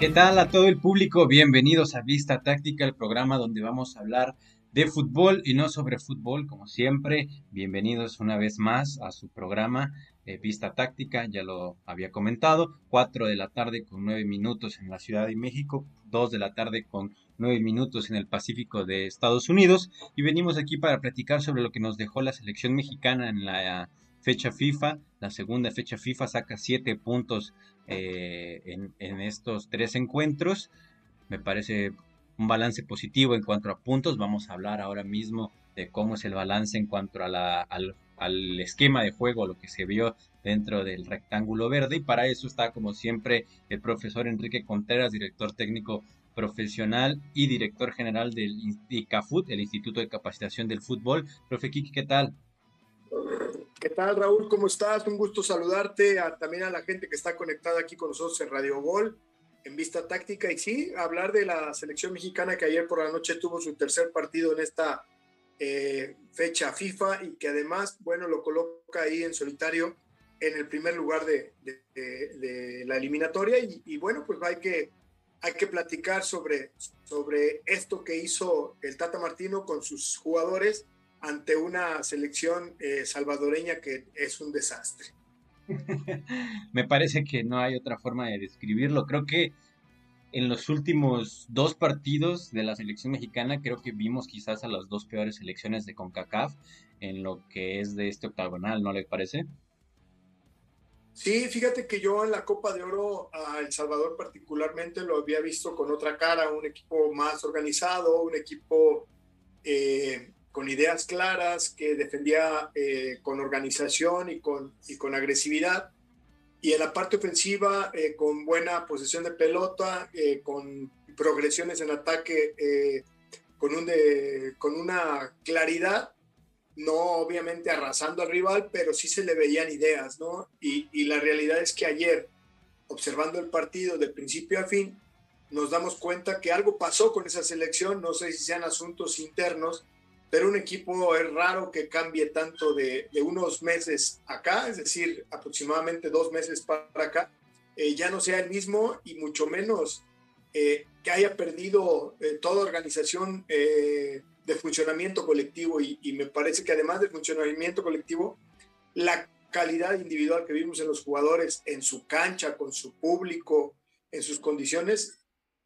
¿Qué tal a todo el público? Bienvenidos a Vista Táctica, el programa donde vamos a hablar de fútbol y no sobre fútbol, como siempre. Bienvenidos una vez más a su programa eh, Vista Táctica, ya lo había comentado. 4 de la tarde con 9 minutos en la Ciudad de México, 2 de la tarde con 9 minutos en el Pacífico de Estados Unidos. Y venimos aquí para platicar sobre lo que nos dejó la selección mexicana en la fecha FIFA. La segunda fecha FIFA saca 7 puntos eh, en, estos tres encuentros. Me parece un balance positivo en cuanto a puntos. Vamos a hablar ahora mismo de cómo es el balance en cuanto a la, al, al, esquema de juego, lo que se vio dentro del rectángulo verde. Y para eso está, como siempre, el profesor Enrique Contreras, director técnico profesional y director general del ICAFUT, el Instituto de Capacitación del Fútbol. Profe Kiki, ¿qué tal? ¿Qué tal, Raúl? ¿Cómo estás? Un gusto saludarte, también a la gente que está conectada aquí con nosotros en Radio Gol, en Vista Táctica. Y sí, hablar de la selección mexicana que ayer por la noche tuvo su tercer partido en esta eh, fecha FIFA y que además, bueno, lo coloca ahí en solitario en el primer lugar de, la eliminatoria. Y, bueno, pues hay que, hay que platicar sobre, sobre esto que hizo el Tata Martino con sus jugadores ante una selección eh, salvadoreña que es un desastre. Me parece que no hay otra forma de describirlo. Creo que en los últimos dos partidos de la selección mexicana, creo que vimos quizás a las dos peores selecciones de CONCACAF en lo que es de este octagonal, ¿no le parece? Sí, fíjate que yo en la Copa de Oro a El Salvador particularmente lo había visto con otra cara, un equipo más organizado, un equipo eh, con ideas claras, que defendía eh, con organización y con, y con agresividad. Y en la parte ofensiva, eh, con buena posesión de pelota, eh, con progresiones en ataque, con, un de, con una claridad, no obviamente arrasando al rival, pero sí se le veían ideas, ¿no? Y, y la realidad es que ayer, observando el partido de principio a fin, nos damos cuenta que algo pasó con esa selección, no sé si sean asuntos internos, pero un equipo es raro que cambie tanto de, unos meses acá, es decir, aproximadamente dos meses para acá, eh, ya no sea el mismo y mucho menos eh, que haya perdido eh, toda organización de funcionamiento colectivo. Y, y, me parece que además del funcionamiento colectivo, la calidad individual que vimos en los jugadores, en su cancha, con su público, en sus condiciones,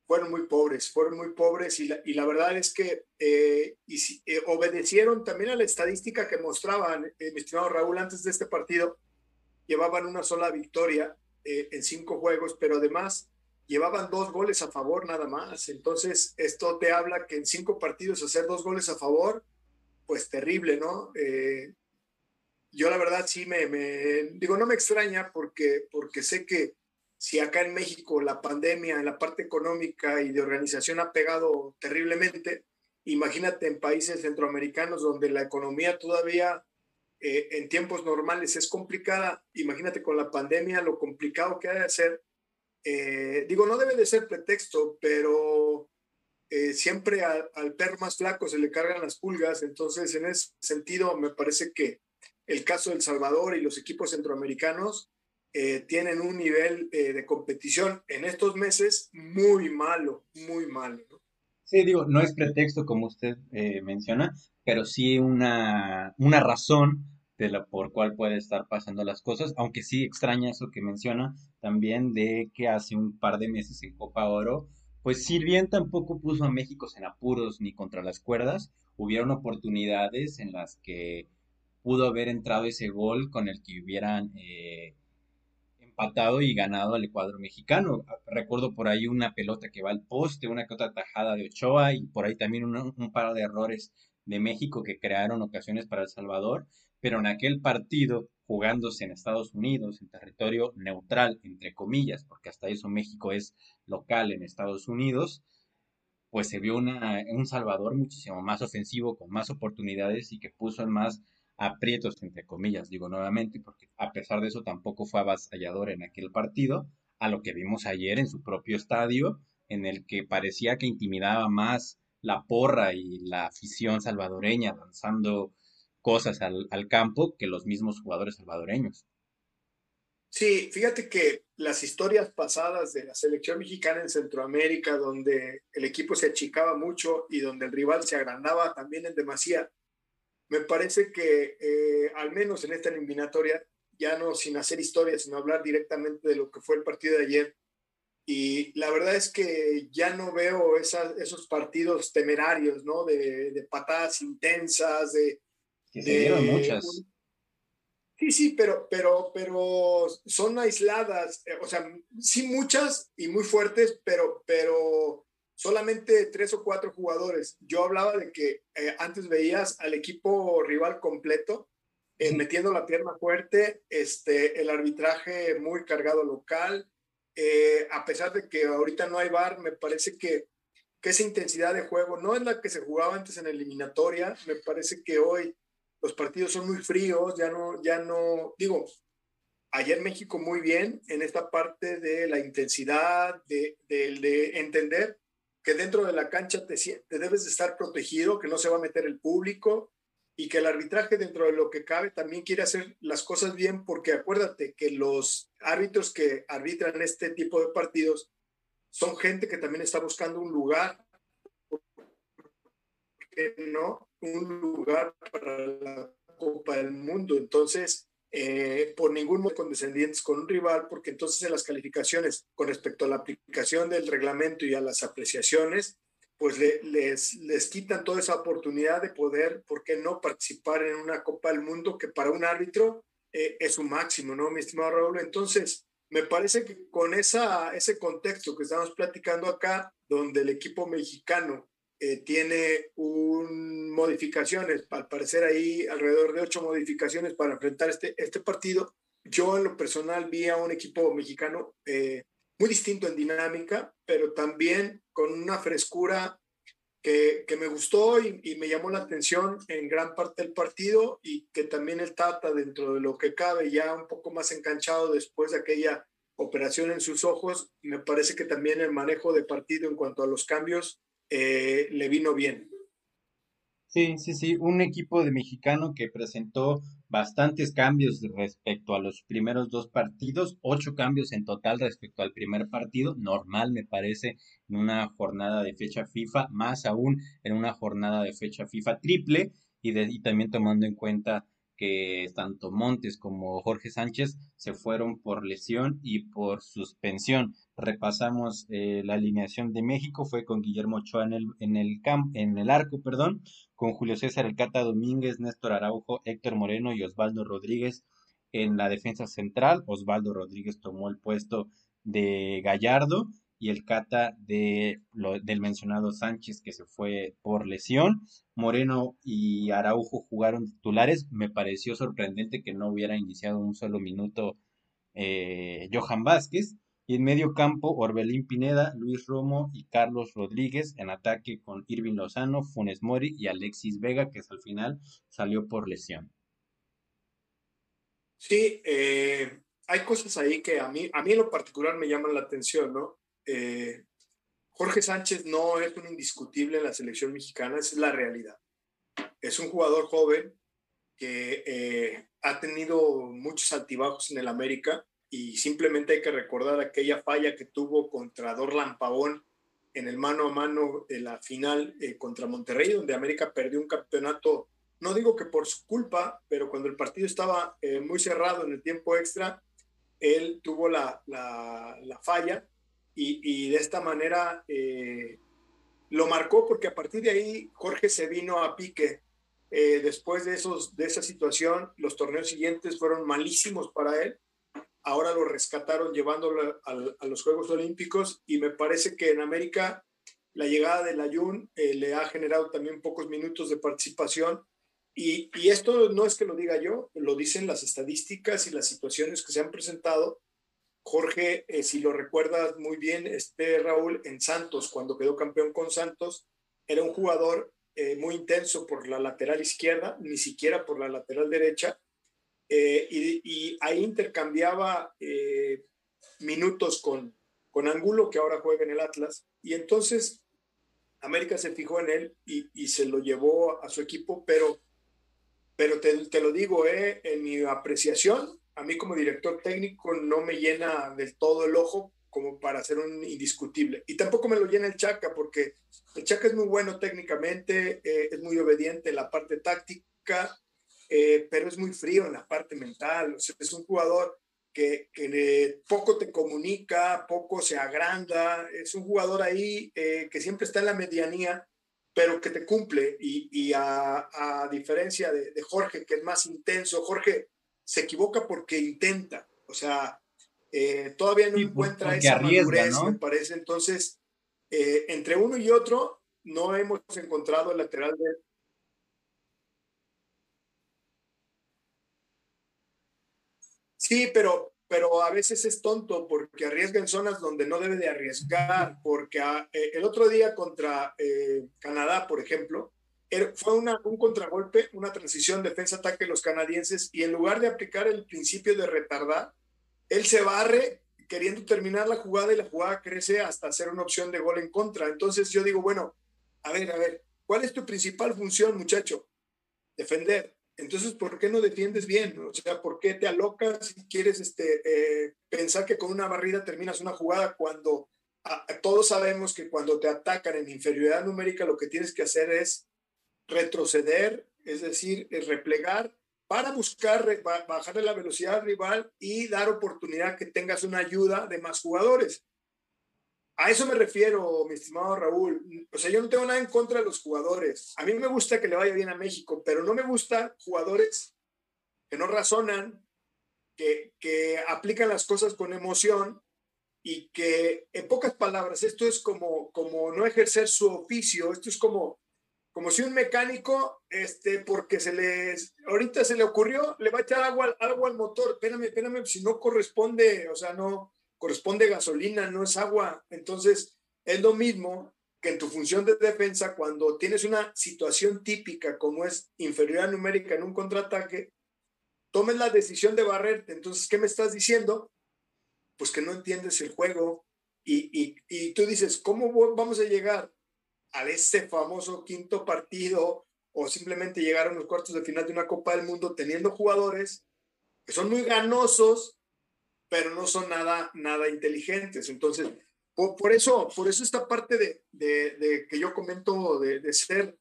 fueron muy pobres, fueron muy pobres y la, y la verdad es que eh, y, eh, obedecieron también a la estadística que mostraban, eh, mi estimado Raúl, antes de este partido, llevaban una sola victoria en cinco juegos, pero además llevaban dos goles a favor nada más. Entonces, esto te habla que en cinco partidos hacer dos goles a favor, pues terrible, ¿no? yo la verdad sí me, me, digo, no me extraña porque, porque sé que si acá en México la pandemia en la parte económica y de organización ha pegado terriblemente, imagínate en países centroamericanos donde la economía todavía eh, en tiempos normales es complicada, imagínate con la pandemia lo complicado que ha de ser. Eh, digo, no debe de ser pretexto, pero eh, siempre al perro más flaco se le cargan las pulgas, entonces en ese sentido me parece que el caso del Salvador y los equipos centroamericanos eh, tienen un nivel eh, de competición en estos meses muy malo, muy malo. Sí, digo, no es pretexto como usted eh, menciona, pero sí una, una razón de la por cual puede estar pasando las cosas, aunque sí extraña eso que menciona también de que hace un par de meses en Copa Oro, pues si bien tampoco puso a México en apuros ni contra las cuerdas, hubieron oportunidades en las que pudo haber entrado ese gol con el que hubieran empatado y ganado al cuadro mexicano. Recuerdo por ahí una pelota que va al poste, una que otra tajada de Ochoa y por ahí también un, par de errores de México que crearon ocasiones para El Salvador, pero en aquel partido, jugándose en Estados Unidos, en territorio neutral, entre comillas, porque hasta eso México es local en Estados Unidos, pues se vio una, un Salvador muchísimo más ofensivo, con más oportunidades y que puso en más aprietos, entre comillas, digo nuevamente, porque a pesar de eso tampoco fue avasallador en aquel partido, a lo que vimos ayer en su propio estadio, en el que parecía que intimidaba más la porra y la afición salvadoreña lanzando cosas al, campo que los mismos jugadores salvadoreños. Sí, fíjate que las historias pasadas de la selección mexicana en Centroamérica, donde el equipo se achicaba mucho y donde el rival se agrandaba también en demasía, me parece que eh, al menos en esta eliminatoria, ya no sin hacer historia, sino hablar directamente de lo que fue el partido de ayer, y la verdad es que ya no veo esos partidos temerarios, ¿no? De, patadas intensas, de... Que muchas. Sí, sí, pero, pero, pero son aisladas, eh, o sea, sí muchas y muy fuertes, pero, pero solamente tres o cuatro jugadores. Yo hablaba de que eh, antes veías al equipo rival completo, eh, metiendo la pierna fuerte, este, el arbitraje muy cargado local. a pesar de que ahorita no hay bar, me parece que, que esa intensidad de juego no es la que se jugaba antes en eliminatoria. Me parece que hoy los partidos son muy fríos, ya no, ya no, digo, ayer México muy bien en esta parte de la intensidad, de, de, entender que dentro de la cancha te, te, debes de estar protegido, que no se va a meter el público y que el arbitraje dentro de lo que cabe también quiere hacer las cosas bien, porque acuérdate que los árbitros que arbitran este tipo de partidos son gente que también está buscando un lugar, no un lugar para la Copa del Mundo. Entonces, eh, por ningún modo condescendientes con un rival, porque entonces en las calificaciones con respecto a la aplicación del reglamento y a las apreciaciones, pues les, les quitan toda esa oportunidad de poder, ¿por qué no participar en una Copa del Mundo que para un árbitro eh, es un máximo, ¿no, mi estimado Raúl? Entonces, me parece que con esa, ese contexto que estamos platicando acá, donde el equipo mexicano eh, tiene un, modificaciones, al parecer ahí alrededor de ocho modificaciones para enfrentar este, este partido. Yo en lo personal vi a un equipo mexicano eh, muy distinto en dinámica, pero también con una frescura que, que me gustó y, y, me llamó la atención en gran parte del partido y que también el Tata, dentro de lo que cabe, ya un poco más enganchado después de aquella operación en sus ojos, me parece que también el manejo de partido en cuanto a los cambios eh, le vino bien. Sí, sí, sí, un equipo de mexicano que presentó bastantes cambios respecto a los primeros dos partidos, ocho cambios en total respecto al primer partido, normal me parece en una jornada de fecha FIFA, más aún en una jornada de fecha FIFA triple y, y también tomando en cuenta tanto Montes como Jorge Sánchez se fueron por lesión y por suspensión. Repasamos eh, la alineación de México, fue con Guillermo Ochoa en el, en el, en el arco, perdón, con Julio César Elcata Domínguez, Néstor Araujo, Héctor Moreno y Osvaldo Rodríguez en la defensa central. Osvaldo Rodríguez tomó el puesto de Gallardo y el Cata de, del mencionado Sánchez que se fue por lesión. Moreno y Araujo jugaron titulares. Me pareció sorprendente que no hubiera iniciado un solo minuto eh, Johan Vázquez. Y en medio campo, Orbelín Pineda, Luis Romo y Carlos Rodríguez. En ataque con Irving Lozano, Funes Mori y Alexis Vega, que al final salió por lesión. Sí, eh, hay cosas ahí que a mí, a mí en lo particular me llaman la atención, ¿no? Eh, Jorge Sánchez no es un indiscutible en la selección mexicana, esa es la realidad. Es un jugador joven que eh, ha tenido muchos altibajos en el América y simplemente hay que recordar aquella falla que tuvo contra Dorlan Pavón en el mano a mano de la final eh, contra Monterrey, donde América perdió un campeonato, no digo que por su culpa, pero cuando el partido estaba muy cerrado en el tiempo extra, él tuvo la falla y, de esta manera eh, lo marcó porque a partir de ahí Jorge se vino a pique. Eh, después de, esos, de esa situación, los torneos siguientes fueron malísimos para él. Ahora lo rescataron llevándolo a, los Juegos Olímpicos y me parece que en América la llegada del Ayun eh, le ha generado también pocos minutos de participación. Y, y, esto no es que lo diga yo, lo dicen las estadísticas y las situaciones que se han presentado Jorge, eh, si lo recuerdas muy bien, este Raúl en Santos, cuando quedó campeón con Santos, era un jugador eh, muy intenso por la lateral izquierda, ni siquiera por la lateral derecha, eh, y, ahí intercambiaba minutos con, con Angulo, que ahora juega en el Atlas, y entonces América se fijó en él y, se lo llevó a su equipo, pero, pero te, te lo digo, en mi apreciación, a mí como director técnico no me llena del todo el ojo como para ser un indiscutible. Y tampoco me lo llena el Chaca, porque el Chaca es muy bueno técnicamente, eh, es muy obediente en la parte táctica, eh, pero es muy frío en la parte mental. Es un jugador que, que poco te comunica, poco se agranda, es un jugador ahí eh, que siempre está en la medianía, pero que te cumple. Y, a, diferencia de Jorge, que es más intenso, Jorge se equivoca porque intenta. O sea, eh, todavía no encuentra esa madurez, ¿no? me parece. Entonces, eh, entre uno y otro, no hemos encontrado el lateral de... Sí, pero, pero a veces es tonto porque arriesga en zonas donde no debe de arriesgar, porque ah, eh, el otro día contra Canadá, por ejemplo, fue una, un contragolpe, una transición defensa-ataque de los canadienses y en lugar de aplicar el principio de retardar, él se barre queriendo terminar la jugada y la jugada crece hasta ser una opción de gol en contra. Entonces yo digo, bueno, a ver, a ver, ¿cuál es tu principal función, muchacho? Defender. Entonces, ¿por qué no defiendes bien? O sea, ¿por qué te alocas y quieres este, eh, pensar que con una barrida terminas una jugada cuando todos sabemos que cuando te atacan en inferioridad numérica lo que tienes que hacer es retroceder, es decir, es replegar para buscar bajarle la velocidad al rival y dar oportunidad que tengas una ayuda de más jugadores. A eso me refiero, mi estimado Raúl. O sea, yo no tengo nada en contra de los jugadores. A mí me gusta que le vaya bien a México, pero no me gusta jugadores que no razonan, que, que aplican las cosas con emoción y que, en pocas palabras, esto es como, como no ejercer su oficio, esto es como como si un mecánico, este, porque se le, ahorita se le ocurrió, le va a echar agua, agua al motor, espérame, espérame, si no corresponde, o sea, no corresponde gasolina, no es agua. Entonces, es lo mismo que en tu función de defensa, cuando tienes una situación típica como es inferioridad numérica en un contraataque, tomes la decisión de barrerte. Entonces, ¿qué me estás diciendo? Pues que no entiendes el juego y, y, y tú dices, ¿cómo vamos a llegar a ese famoso quinto partido o simplemente llegar a los cuartos de final de una Copa del Mundo teniendo jugadores que son muy ganosos, pero no son nada, nada inteligentes. Entonces, por, eso, por eso esta parte de, de, que yo comento de, de, ser,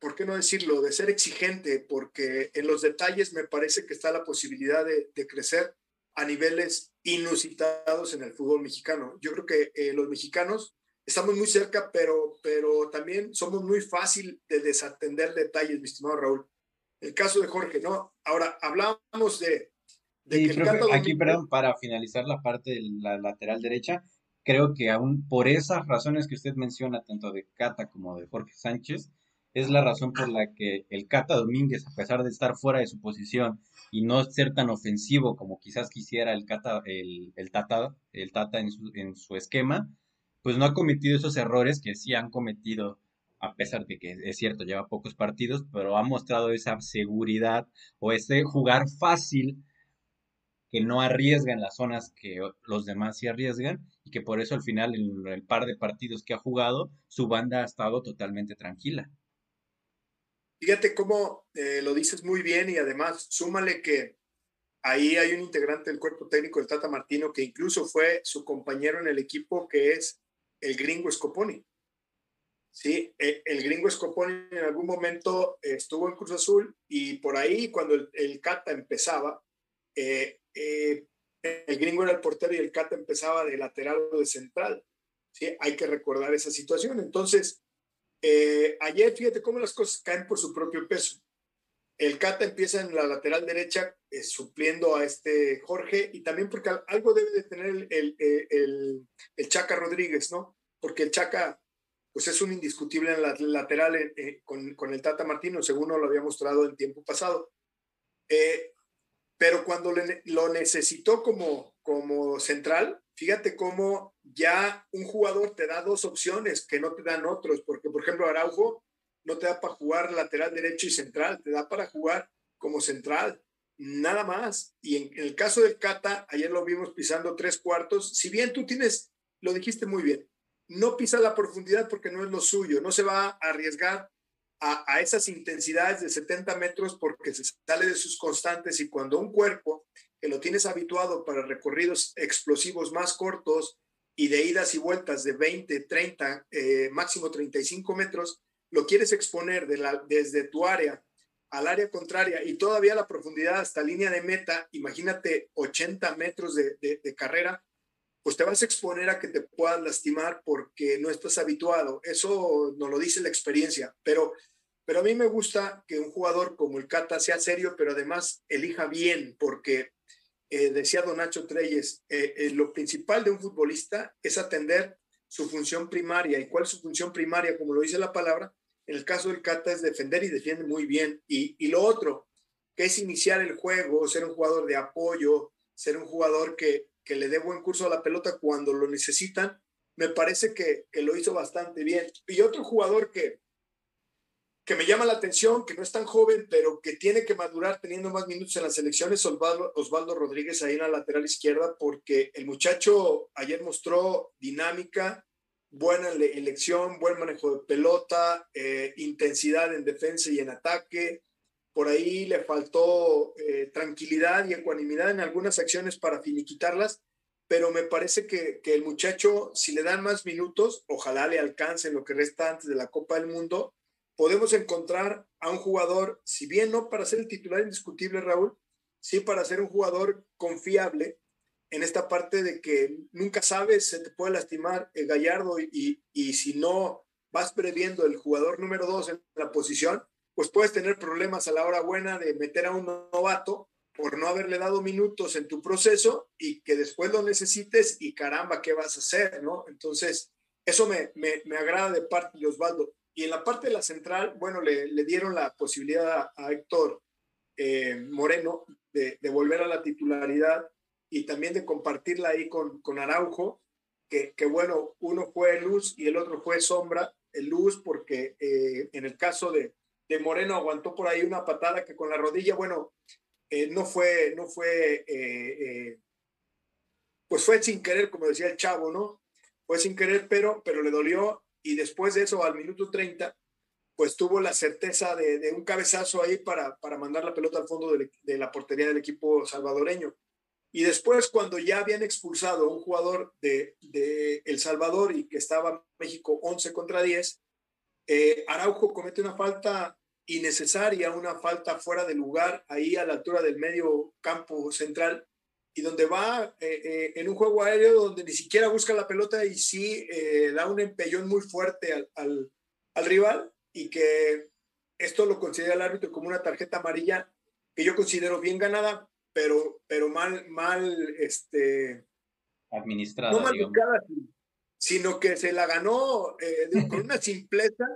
¿por qué no decirlo? De ser exigente, porque en los detalles me parece que está la posibilidad de, crecer a niveles inusitados en el fútbol mexicano. Yo creo que eh, los mexicanos estamos muy cerca, pero, pero también somos muy fácil de desatender detalles, mi estimado Raúl. El caso de Jorge, ¿no? Ahora, hablamos de... de que aquí, perdón, para finalizar la parte de la lateral derecha, creo que aún por esas razones que usted menciona, tanto de Cata como de Jorge Sánchez, es la razón por la que el Cata Domínguez, a pesar de estar fuera de su posición y no ser tan ofensivo como quizás quisiera el Cata, el, el Tata, el Tata en su, en su esquema, pues no ha cometido esos errores que sí han cometido, a pesar de que es cierto, lleva pocos partidos, pero ha mostrado esa seguridad o ese jugar fácil que no arriesga en las zonas que los demás sí arriesgan y que por eso al final en el par de partidos que ha jugado, su banda ha estado totalmente tranquila. Fíjate cómo eh, lo dices muy bien y además súmale que ahí hay un integrante del cuerpo técnico del Tata Martino que incluso fue su compañero en el equipo que es el gringo Scoponi. Sí, e, el, gringo Scoponi en algún momento estuvo en Cruz Azul y por ahí cuando el, Cata empezaba, eh, eh, el gringo era el portero y el Cata empezaba de lateral o de central. Sí, hay que recordar esa situación. Entonces, eh, ayer fíjate cómo las cosas caen por su propio peso. El Cata empieza en la lateral derecha supliendo a este Jorge y también porque algo debe de tener el, el, el, Chaca Rodríguez, ¿no? Porque el Chaca pues es un indiscutible en la lateral eh, eh, con, con, el Tata Martino, según lo había mostrado en tiempo pasado. Eh, pero cuando lo necesitó como, como central, fíjate cómo ya un jugador te da dos opciones que no te dan otros, porque por ejemplo Araujo no te da para jugar lateral derecho y central, te da para jugar como central, nada más. Y en, el caso del Cata, ayer lo vimos pisando tres cuartos, si bien tú tienes, lo dijiste muy bien, no pisa la profundidad porque no es lo suyo, no se va a arriesgar a, esas intensidades de 70 metros porque se sale de sus constantes y cuando un cuerpo que lo tienes habituado para recorridos explosivos más cortos y de idas y vueltas de 20, 30, eh, máximo 35 metros, lo quieres exponer de la, desde tu área al área contraria y todavía la profundidad hasta línea de meta, imagínate 80 metros de, de, carrera, pues te vas a exponer a que te puedas lastimar porque no estás habituado. Eso nos lo dice la experiencia, pero, pero a mí me gusta que un jugador como el Cata sea serio, pero además elija bien, porque eh, decía Don Nacho Treyes, eh, eh, lo principal de un futbolista es atender su función primaria. ¿Y cuál es su función primaria? Como lo dice la palabra, en el caso del Cata es defender y defiende muy bien. Y, y lo otro, que es iniciar el juego, ser un jugador de apoyo, ser un jugador que, que le dé buen curso a la pelota cuando lo necesitan, me parece que, que lo hizo bastante bien. Y otro jugador que, que me llama la atención, que no es tan joven, pero que tiene que madurar teniendo más minutos en las elecciones, Osvaldo, Osvaldo Rodríguez ahí en la lateral izquierda, porque el muchacho ayer mostró dinámica, buena elección, buen manejo de pelota, eh, intensidad en defensa y en ataque. Por ahí le faltó eh, tranquilidad y ecuanimidad en algunas acciones para finiquitarlas, pero me parece que, que el muchacho, si le dan más minutos, ojalá le alcance lo que resta antes de la Copa del Mundo, podemos encontrar a un jugador, si bien no para ser el titular indiscutible, Raúl, sí para ser un jugador confiable en esta parte de que nunca sabes, se te puede lastimar el Gallardo y, y si no vas previendo el jugador número dos en la posición, pues puedes tener problemas a la hora buena de meter a un novato por no haberle dado minutos en tu proceso y que después lo necesites y caramba, ¿qué vas a hacer? ¿no? Entonces, eso me, me, me agrada de parte de Osvaldo. Y en la parte de la central, bueno, le, le dieron la posibilidad a, Héctor eh, Moreno de, de, volver a la titularidad y también de compartirla ahí con, con Araujo, que, que, bueno, uno fue luz y el otro fue sombra. El luz porque eh, en el caso de, de, Moreno aguantó por ahí una patada que con la rodilla, bueno, eh, no fue, no fue, pues fue sin querer, como decía el chavo, ¿no? Fue sin querer, pero, pero le dolió y después de eso, al minuto 30, pues tuvo la certeza de, un cabezazo ahí para, para mandar la pelota al fondo de, la portería del equipo salvadoreño. Y después, cuando ya habían expulsado a un jugador de, El Salvador y que estaba México 11 contra 10, eh, Araujo comete una falta innecesaria, una falta fuera de lugar, ahí a la altura del medio campo central, y donde va eh, eh, en un juego aéreo donde ni siquiera busca la pelota y sí eh, da un empellón muy fuerte al, al, al, rival y que esto lo considera el árbitro como una tarjeta amarilla que yo considero bien ganada, pero, pero mal, mal, este... Administrada. No mal sino que se la ganó con una simpleza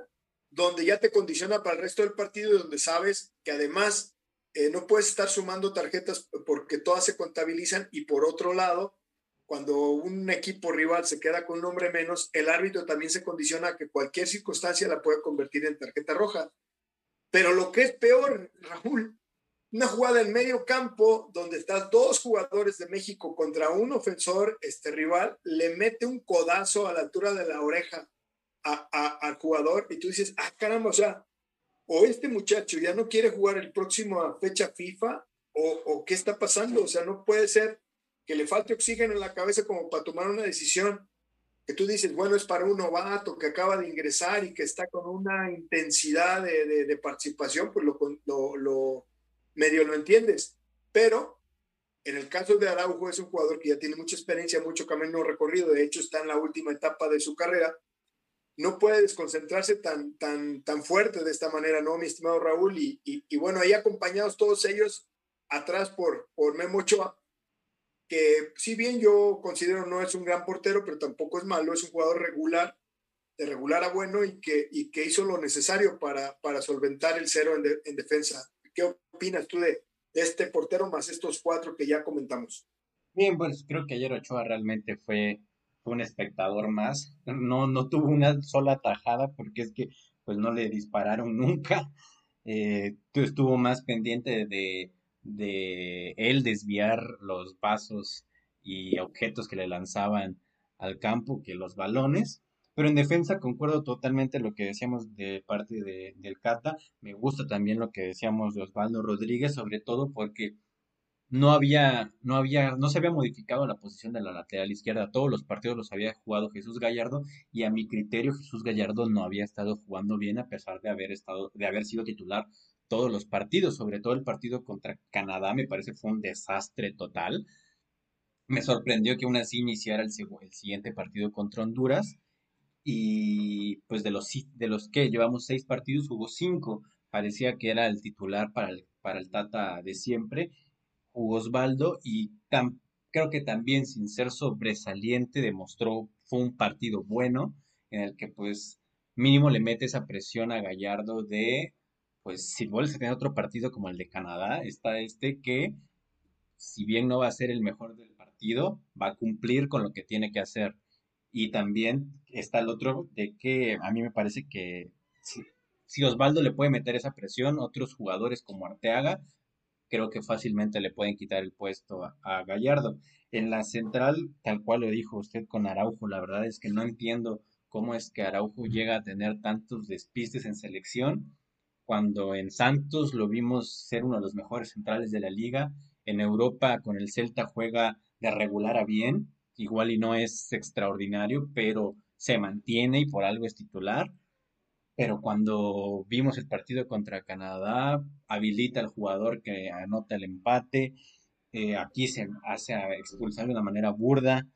donde ya te condiciona para el resto del partido y donde sabes que además eh, no puedes estar sumando tarjetas porque todas se contabilizan y por otro lado, cuando un equipo rival se queda con un hombre menos, el árbitro también se condiciona a que cualquier circunstancia la puede convertir en tarjeta roja. Pero lo que es peor, Raúl, una jugada en medio campo donde estás dos jugadores de México contra un ofensor, este rival, le mete un codazo a la altura de la oreja al jugador y tú dices, ah, caramba, o sea, o este muchacho ya no quiere jugar el próximo fecha FIFA o, qué está pasando. O sea, no puede ser que le falte oxígeno en la cabeza como para tomar una decisión que tú dices, bueno, es para un novato que acaba de ingresar y que está con una intensidad de, participación, pues lo, lo, medio lo entiendes. Pero en el caso de Araujo es un jugador que ya tiene mucha experiencia, mucho camino recorrido, de hecho está en la última etapa de su carrera no puede desconcentrarse tan, tan, tan fuerte de esta manera, ¿no, mi estimado Raúl? Y, y, bueno, ahí acompañados todos ellos atrás por, por Memo Ochoa, que si bien yo considero no es un gran portero, pero tampoco es malo, es un jugador regular, de regular a bueno y que, y que hizo lo necesario para, para solventar el cero en, en defensa. ¿Qué opinas tú de, de este portero más estos cuatro que ya comentamos? Bien, pues creo que ayer Ochoa realmente fue fue un espectador más. No, no tuvo una sola tajada porque es que pues no le dispararon nunca. Eh, estuvo más pendiente de, de él desviar los vasos y objetos que le lanzaban al campo que los balones. Pero en defensa concuerdo totalmente lo que decíamos de parte de, del Cata. Me gusta también lo que decíamos de Osvaldo Rodríguez, sobre todo porque no había, no había, no se había modificado la posición de la lateral izquierda. Todos los partidos los había jugado Jesús Gallardo y a mi criterio Jesús Gallardo no había estado jugando bien a pesar de haber estado, de haber sido titular todos los partidos, sobre todo el partido contra Canadá me parece fue un desastre total. Me sorprendió que aún así iniciara el, el siguiente partido contra Honduras y pues de los, de los que llevamos seis partidos jugó cinco. Parecía que era el titular para el, para el Tata de siempre Osvaldo y creo que también sin ser sobresaliente demostró fue un partido bueno en el que pues mínimo le mete esa presión a Gallardo de pues si vuelves a tener otro partido como el de Canadá, está este que si bien no va a ser el mejor del partido, va a cumplir con lo que tiene que hacer. Y también está el otro de que a mí me parece que si, si Osvaldo le puede meter esa presión, otros jugadores como Arteaga creo que fácilmente le pueden quitar el puesto a, Gallardo. En la central, tal cual lo dijo usted con Araujo, la verdad es que no entiendo cómo es que Araujo llega a tener tantos despistes en selección, cuando en Santos lo vimos ser uno de los mejores centrales de la liga, en Europa con el Celta juega de regular a bien, igual y no es extraordinario, pero se mantiene y por algo es titular pero cuando vimos el partido contra Canadá, habilita al jugador que anota el empate, eh, aquí se hace expulsar de una manera burda.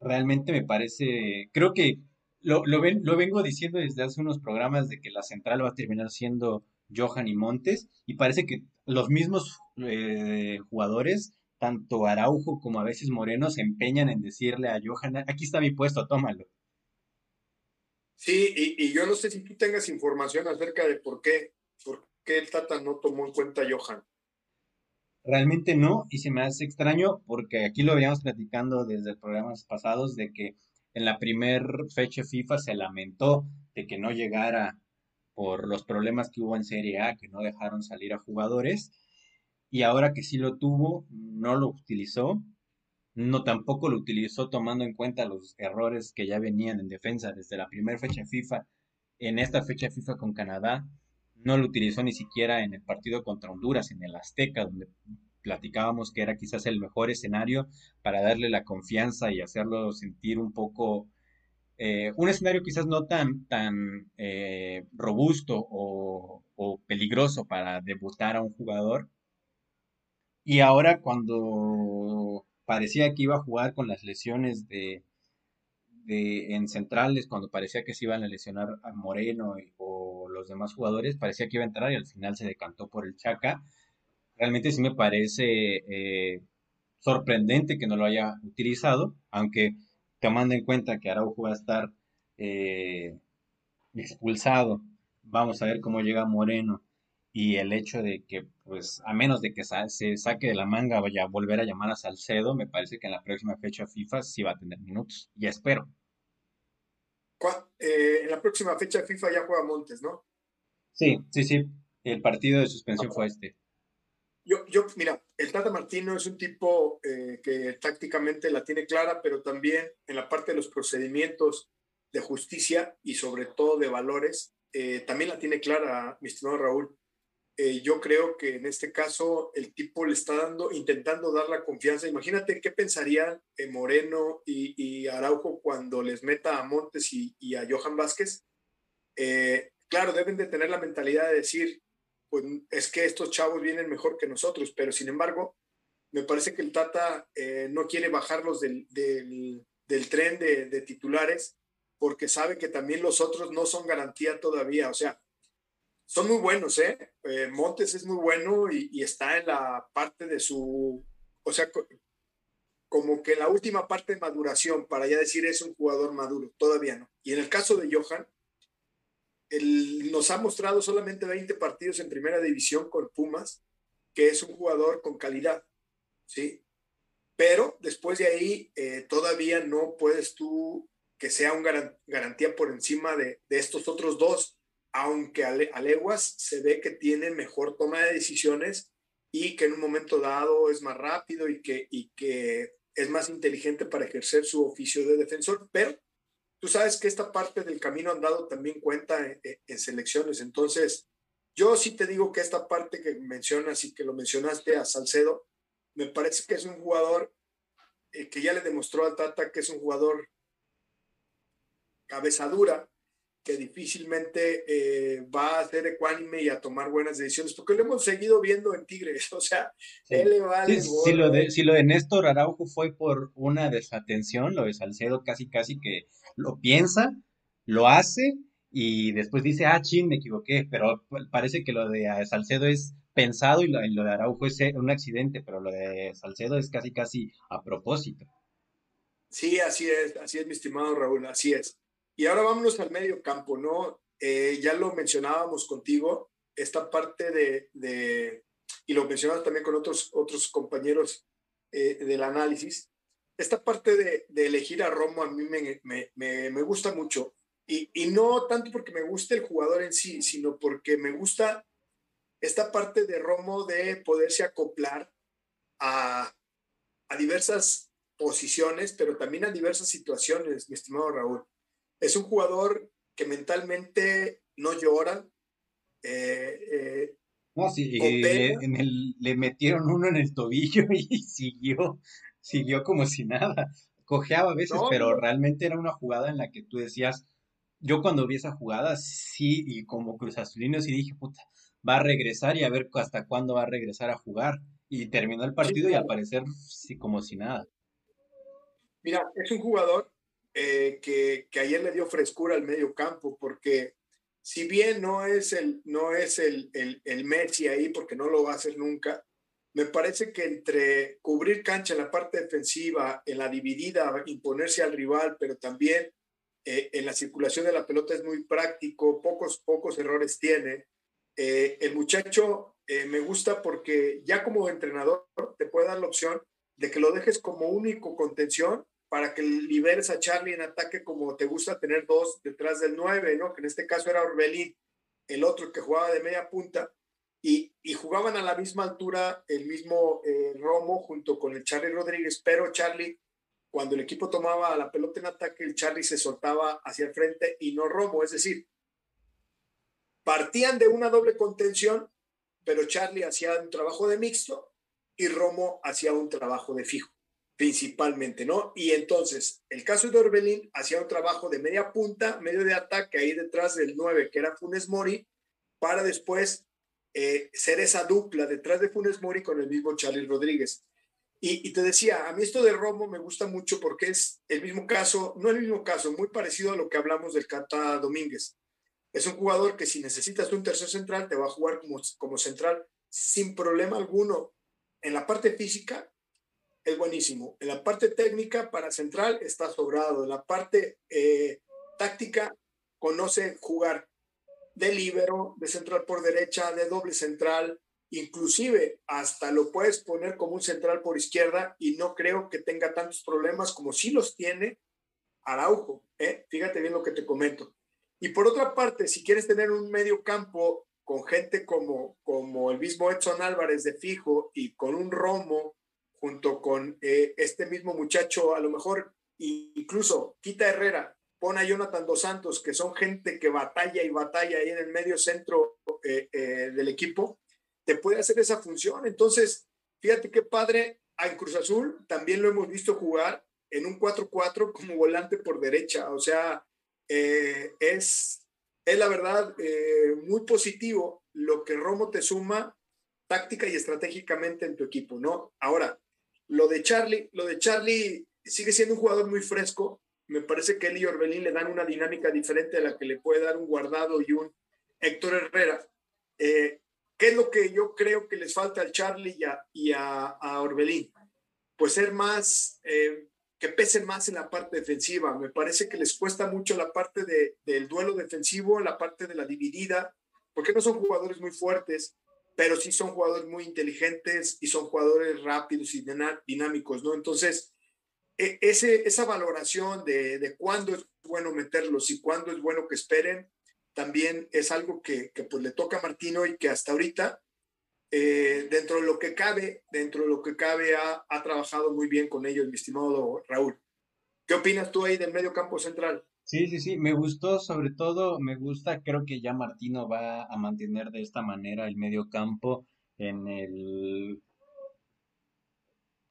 Realmente me parece, creo que lo, lo, ven, lo vengo diciendo desde hace unos programas de que la central va a terminar siendo Johan y Montes, y parece que los mismos eh, jugadores, tanto Araujo como a veces Moreno, se empeñan en decirle a Johan, aquí está mi puesto, tómalo. Sí, y, yo no sé si tú tengas información acerca de por qué, por qué el Tata no tomó en cuenta a Johan. Realmente no, y se me hace extraño porque aquí lo veníamos platicando desde programas pasados de que en la primer fecha FIFA se lamentó de que no llegara por los problemas que hubo en Serie A, que no dejaron salir a jugadores, y ahora que sí lo tuvo, no lo utilizó, no tampoco lo utilizó tomando en cuenta los errores que ya venían en defensa desde la primera fecha FIFA. En esta fecha FIFA con Canadá, no lo utilizó ni siquiera en el partido contra Honduras, en el Azteca, donde platicábamos que era quizás el mejor escenario para darle la confianza y hacerlo sentir un poco, eh, un escenario quizás no tan, tan eh, robusto o, o peligroso para debutar a un jugador. Y ahora cuando parecía que iba a jugar con las lesiones de, de en centrales, cuando parecía que se iban a lesionar a Moreno o los demás jugadores, parecía que iba a entrar y al final se decantó por el Chaca. Realmente sí me parece eh, sorprendente que no lo haya utilizado, aunque tomando en cuenta que Araujo va a estar eh, expulsado, vamos a ver cómo llega Moreno y el hecho de que, pues, a menos de que se saque de la manga vaya a volver a llamar a Salcedo, me parece que en la próxima fecha FIFA sí va a tener minutos. Y espero. Eh, en la próxima fecha FIFA ya juega Montes, ¿no? Sí, sí, sí. El partido de suspensión fue este. Yo, yo, mira, el Tata Martino es un tipo eh, que tácticamente la tiene clara, pero también en la parte de los procedimientos de justicia y sobre todo de valores, eh, también la tiene clara, mi estimado Raúl. Eh, yo creo que en este caso el tipo le está dando, intentando dar la confianza. Imagínate qué pensarían eh, Moreno y, Araujo cuando les meta a Montes y, a Johan Vázquez. Eh, claro, deben de tener la mentalidad de decir, pues es que estos chavos vienen mejor que nosotros, pero sin embargo, me parece que el Tata no quiere bajarlos del, del, tren de, de titulares porque sabe que también los otros no son garantía todavía. O sea, son muy buenos, ¿eh? ¿eh? Montes es muy bueno y, está en la parte de su, o sea, como que la última parte de maduración, para ya decir es un jugador maduro, todavía no. Y en el caso de Johan, él nos ha mostrado solamente 20 partidos en primera división con Pumas, que es un jugador con calidad, ¿sí? Pero después de ahí, eh, todavía no puedes tú que sea un garantía por encima de, de estos otros dos aunque a, leguas se ve que tiene mejor toma de decisiones y que en un momento dado es más rápido y que, es más inteligente para ejercer su oficio de defensor, pero tú sabes que esta parte del camino andado también cuenta en, selecciones. Entonces, yo sí te digo que esta parte que mencionas y que lo mencionaste a Salcedo, me parece que es un jugador eh, que ya le demostró al Tata que es un jugador cabeza dura, que difícilmente eh, va a ser ecuánime y a tomar buenas decisiones, porque lo hemos seguido viendo en Tigres, o sea, él le vale. si, lo de, si lo de Néstor Araujo fue por una desatención, lo de Salcedo casi casi que lo piensa, lo hace y después dice, ah, chin, me equivoqué, pero parece que lo de Salcedo es pensado y lo, y lo de Araujo es un accidente, pero lo de Salcedo es casi casi a propósito. Sí, así es, así es, mi estimado Raúl, así es. Y ahora vámonos al medio campo, ¿no? Eh, ya lo mencionábamos contigo, esta parte de, y lo mencionamos también con otros, otros compañeros eh, del análisis, esta parte de, elegir a Romo a mí me, me, me, gusta mucho. Y, y, no tanto porque me guste el jugador en sí, sino porque me gusta esta parte de Romo de poderse acoplar a, a diversas posiciones, pero también a diversas situaciones, mi estimado Raúl. Es un jugador que mentalmente no llora. Eh, eh, no, sí, le, en el, le metieron uno en el tobillo y siguió, siguió como si nada. Cojeaba a veces, pero realmente era una jugada en la que tú decías, yo cuando vi esa jugada, sí, y como Cruz Azulino, sí dije, puta, va a regresar y a ver hasta cuándo va a regresar a jugar. Y terminó el partido y al parecer, sí, como si nada. Mira, es un jugador eh, que, ayer le dio frescura al medio campo, porque si bien no es, el, no es el, el, el, Messi ahí, porque no lo va a hacer nunca, me parece que entre cubrir cancha en la parte defensiva, en la dividida, imponerse al rival, pero también eh, en la circulación de la pelota es muy práctico, pocos, pocos errores tiene. Eh, el muchacho me gusta porque ya como entrenador te puede dar la opción de que lo dejes como único contención para que liberes a Charlie en ataque como te gusta tener dos detrás del nueve, ¿no? Que en este caso era Orbelín, el otro que jugaba de media punta, y, y jugaban a la misma altura el mismo eh, Romo junto con el Charlie Rodríguez, pero Charlie, cuando el equipo tomaba la pelota en ataque, el Charlie se soltaba hacia el frente y no Romo, es decir, partían de una doble contención, pero Charlie hacía un trabajo de mixto y Romo hacía un trabajo de fijo principalmente, ¿no? Y entonces, el caso de Orbelín hacía un trabajo de media punta, medio de ataque ahí detrás del 9, que era Funes Mori, para después eh, ser esa dupla detrás de Funes Mori con el mismo Charlie Rodríguez. Y, te decía, a mí esto de Romo me gusta mucho porque es el mismo caso, no el mismo caso, muy parecido a lo que hablamos del Cata Domínguez. Es un jugador que si necesitas un tercer central, te va a jugar como, como central sin problema alguno en la parte física es buenísimo. En la parte técnica, para central, está sobrado. En la parte eh, táctica, conoce jugar de líbero, de central por derecha, de doble central, inclusive hasta lo puedes poner como un central por izquierda y no creo que tenga tantos problemas como si los tiene Araujo. ¿eh? Fíjate bien lo que te comento. Y por otra parte, si quieres tener un medio campo con gente como, como el mismo Edson Álvarez de fijo y con un Romo junto con eh, este mismo muchacho, a lo mejor incluso quita Herrera, pone a Jonathan Dos Santos, que son gente que batalla y batalla ahí en el medio centro eh, eh, del equipo, te puede hacer esa función. Entonces, fíjate qué padre, a Cruz Azul también lo hemos visto jugar en un 4-4 como volante por derecha. O sea, es, es la verdad muy positivo lo que Romo te suma táctica y estratégicamente en tu equipo, ¿no? Ahora, lo de Charlie, lo de Charlie sigue siendo un jugador muy fresco. Me parece que él y Orbelín le dan una dinámica diferente a la que le puede dar un guardado y un Héctor Herrera. Eh, ¿Qué es lo que yo creo que les falta al Charlie y a, Orbelín? Pues ser más, eh, que pesen más en la parte defensiva. Me parece que les cuesta mucho la parte del duelo defensivo, la parte de la dividida, porque no son jugadores muy fuertes pero sí son jugadores muy inteligentes y son jugadores rápidos y dinámicos, ¿no? Entonces, e, ese, esa valoración de, de cuándo es bueno meterlos y cuándo es bueno que esperen, también es algo que, que pues le toca a Martino y que hasta ahorita, eh, dentro de lo que cabe, dentro de lo que cabe, ha, ha trabajado muy bien con ellos, mi estimado Raúl. ¿Qué opinas tú ahí del medio campo central? Sí, sí, sí, me gustó, sobre todo, me gusta, creo que ya Martino va a mantener de esta manera el medio campo en el...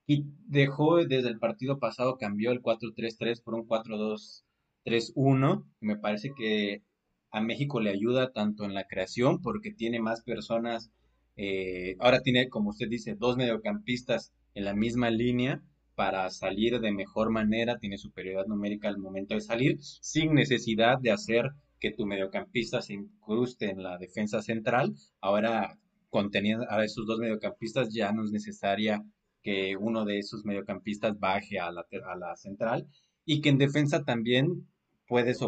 Y dejó desde el partido pasado, cambió el cuatro tres tres por un cuatro dos tres uno Me parece que a México le ayuda tanto en la creación porque tiene más personas, eh, ahora tiene, como usted dice, dos mediocampistas en la misma línea para salir de mejor manera, tiene superioridad numérica al momento de salir, sin necesidad de hacer que tu mediocampista se incruste en la defensa central. Ahora, conteniendo a esos dos mediocampistas, ya no es necesaria que uno de esos mediocampistas baje a la, a la central y que en defensa también puedes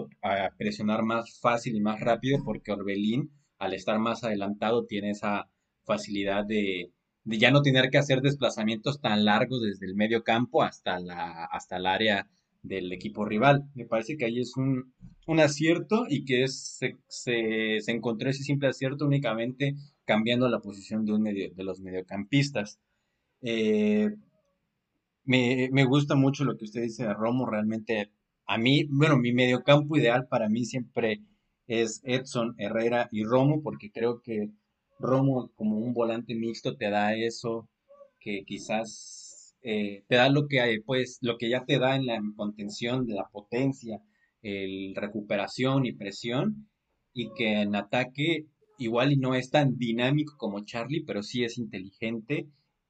presionar más fácil y más rápido porque Orbelín, al estar más adelantado, tiene esa facilidad de, de ya no tener que hacer desplazamientos tan largos desde el medio campo hasta, la, hasta el área del equipo rival. Me parece que ahí es un, un acierto y que es, se, se, encontró ese simple acierto únicamente cambiando la posición de, un medio, de los mediocampistas. Eh, me, me, gusta mucho lo que usted dice de Romo, realmente a mí, bueno, mi mediocampo ideal para mí siempre es Edson, Herrera y Romo, porque creo que Romo como un volante mixto te da eso que quizás eh, te da lo que hay, pues lo que ya te da en la contención de la potencia, el recuperación y presión y que en ataque igual y no es tan dinámico como Charlie, pero sí es inteligente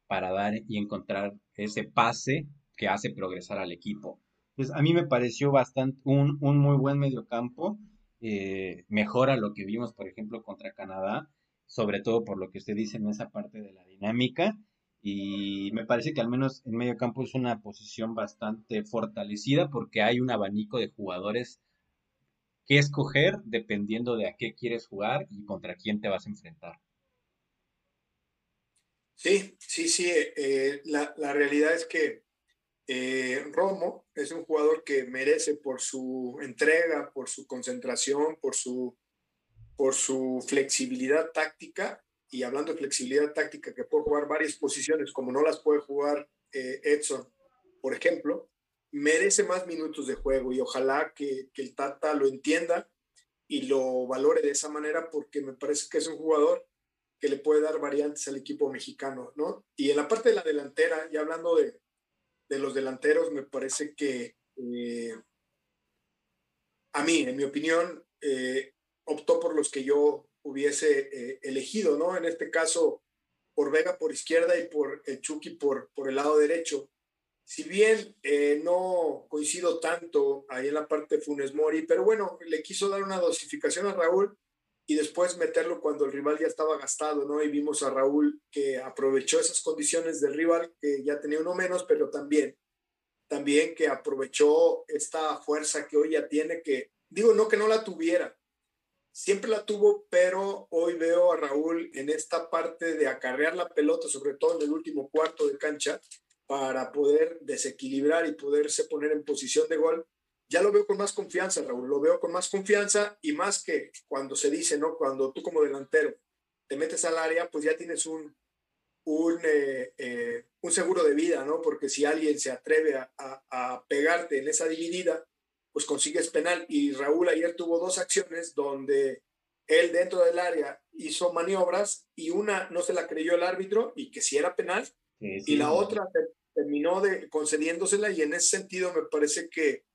para dar y encontrar ese pase que hace progresar al equipo. Pues a mí me pareció bastante un, un muy buen mediocampo, eh, mejora lo que vimos, por ejemplo, contra Canadá, sobre todo por lo que usted dice en esa parte de la dinámica. Y me parece que al menos en medio campo es una posición bastante fortalecida porque hay un abanico de jugadores que escoger dependiendo de a qué quieres jugar y contra quién te vas a enfrentar. Sí, sí, sí. Eh, la, la, realidad es que eh, Romo es un jugador que merece por su entrega, por su concentración, por su por su flexibilidad táctica, y hablando de flexibilidad táctica, que puede jugar varias posiciones, como no las puede jugar eh, Edson, por ejemplo, merece más minutos de juego y ojalá que, que, el Tata lo entienda y lo valore de esa manera porque me parece que es un jugador que le puede dar variantes al equipo mexicano, ¿no? Y en la parte de la delantera, ya hablando de, de los delanteros, me parece que eh, a mí, en mi opinión, eh, optó por los que yo hubiese eh, elegido, ¿no? En este caso, por Vega por izquierda y por el Chucky por, por el lado derecho. Si bien eh, no coincido tanto ahí en la parte de Funes Mori, pero bueno, le quiso dar una dosificación a Raúl y después meterlo cuando el rival ya estaba gastado, ¿no? Y vimos a Raúl que aprovechó esas condiciones del rival, que ya tenía uno menos, pero también, también que aprovechó esta fuerza que hoy ya tiene, que digo, no que no la tuviera, siempre la tuvo, pero hoy veo a Raúl en esta parte de acarrear la pelota, sobre todo en el último cuarto de cancha, para poder desequilibrar y poderse poner en posición de gol. Ya lo veo con más confianza, Raúl, lo veo con más confianza y más que cuando se dice, ¿no? Cuando tú como delantero te metes al área, pues ya tienes un, un, eh, eh, un seguro de vida, ¿no? Porque si alguien se atreve a, a pegarte en esa dividida, pues consigues penal. Y Raúl ayer tuvo dos acciones donde él dentro del área hizo maniobras y una no se la creyó el árbitro y que si era penal y la otra terminó de concediéndosela. Y en ese sentido me parece que,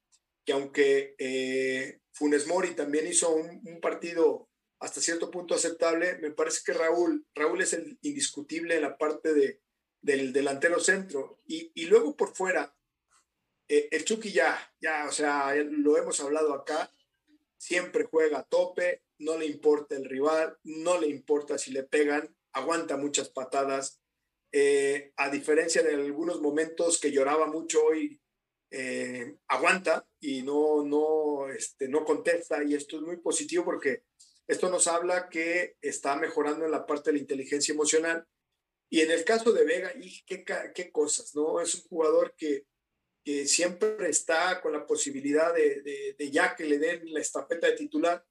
que aunque eh, Funes Mori también hizo un, partido hasta cierto punto aceptable, me parece que Raúl, Raúl es el indiscutible en la parte de, del delantero centro. Y, y luego por fuera eh, el Chucky ya, ya, o sea, lo hemos hablado acá, siempre juega a tope, no le importa el rival, no le importa si le pegan, aguanta muchas patadas. Eh, a diferencia de algunos momentos que lloraba mucho hoy, eh, aguanta y no, no, este, no contesta. Y esto es muy positivo porque esto nos habla que está mejorando en la parte de la inteligencia emocional. Y en el caso de Vega, y qué, qué cosas, ¿no? Es un jugador que que siempre está con la posibilidad de, de, ya que le den la estafeta de titular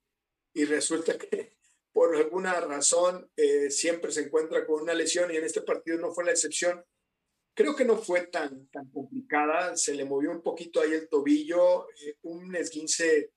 y resulta que por alguna razón eh, siempre se encuentra con una lesión y en este partido no fue la excepción. Creo que no fue tan, tan complicada, se le movió un poquito ahí el tobillo, eh, un esguince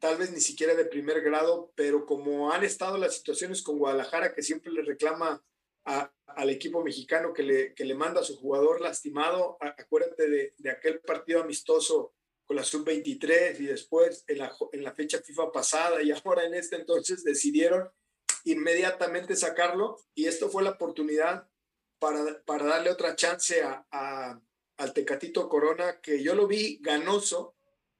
tal vez ni siquiera de primer grado, pero como han estado las situaciones con Guadalajara, que siempre le reclama al equipo mexicano que le, que le manda a su jugador lastimado, acuérdate de, de aquel partido amistoso con la sub-23 y después en la, en la fecha FIFA pasada y ahora en este entonces decidieron inmediatamente sacarlo y esto fue la oportunidad para, para darle otra chance a, al Tecatito Corona, que yo lo vi ganoso,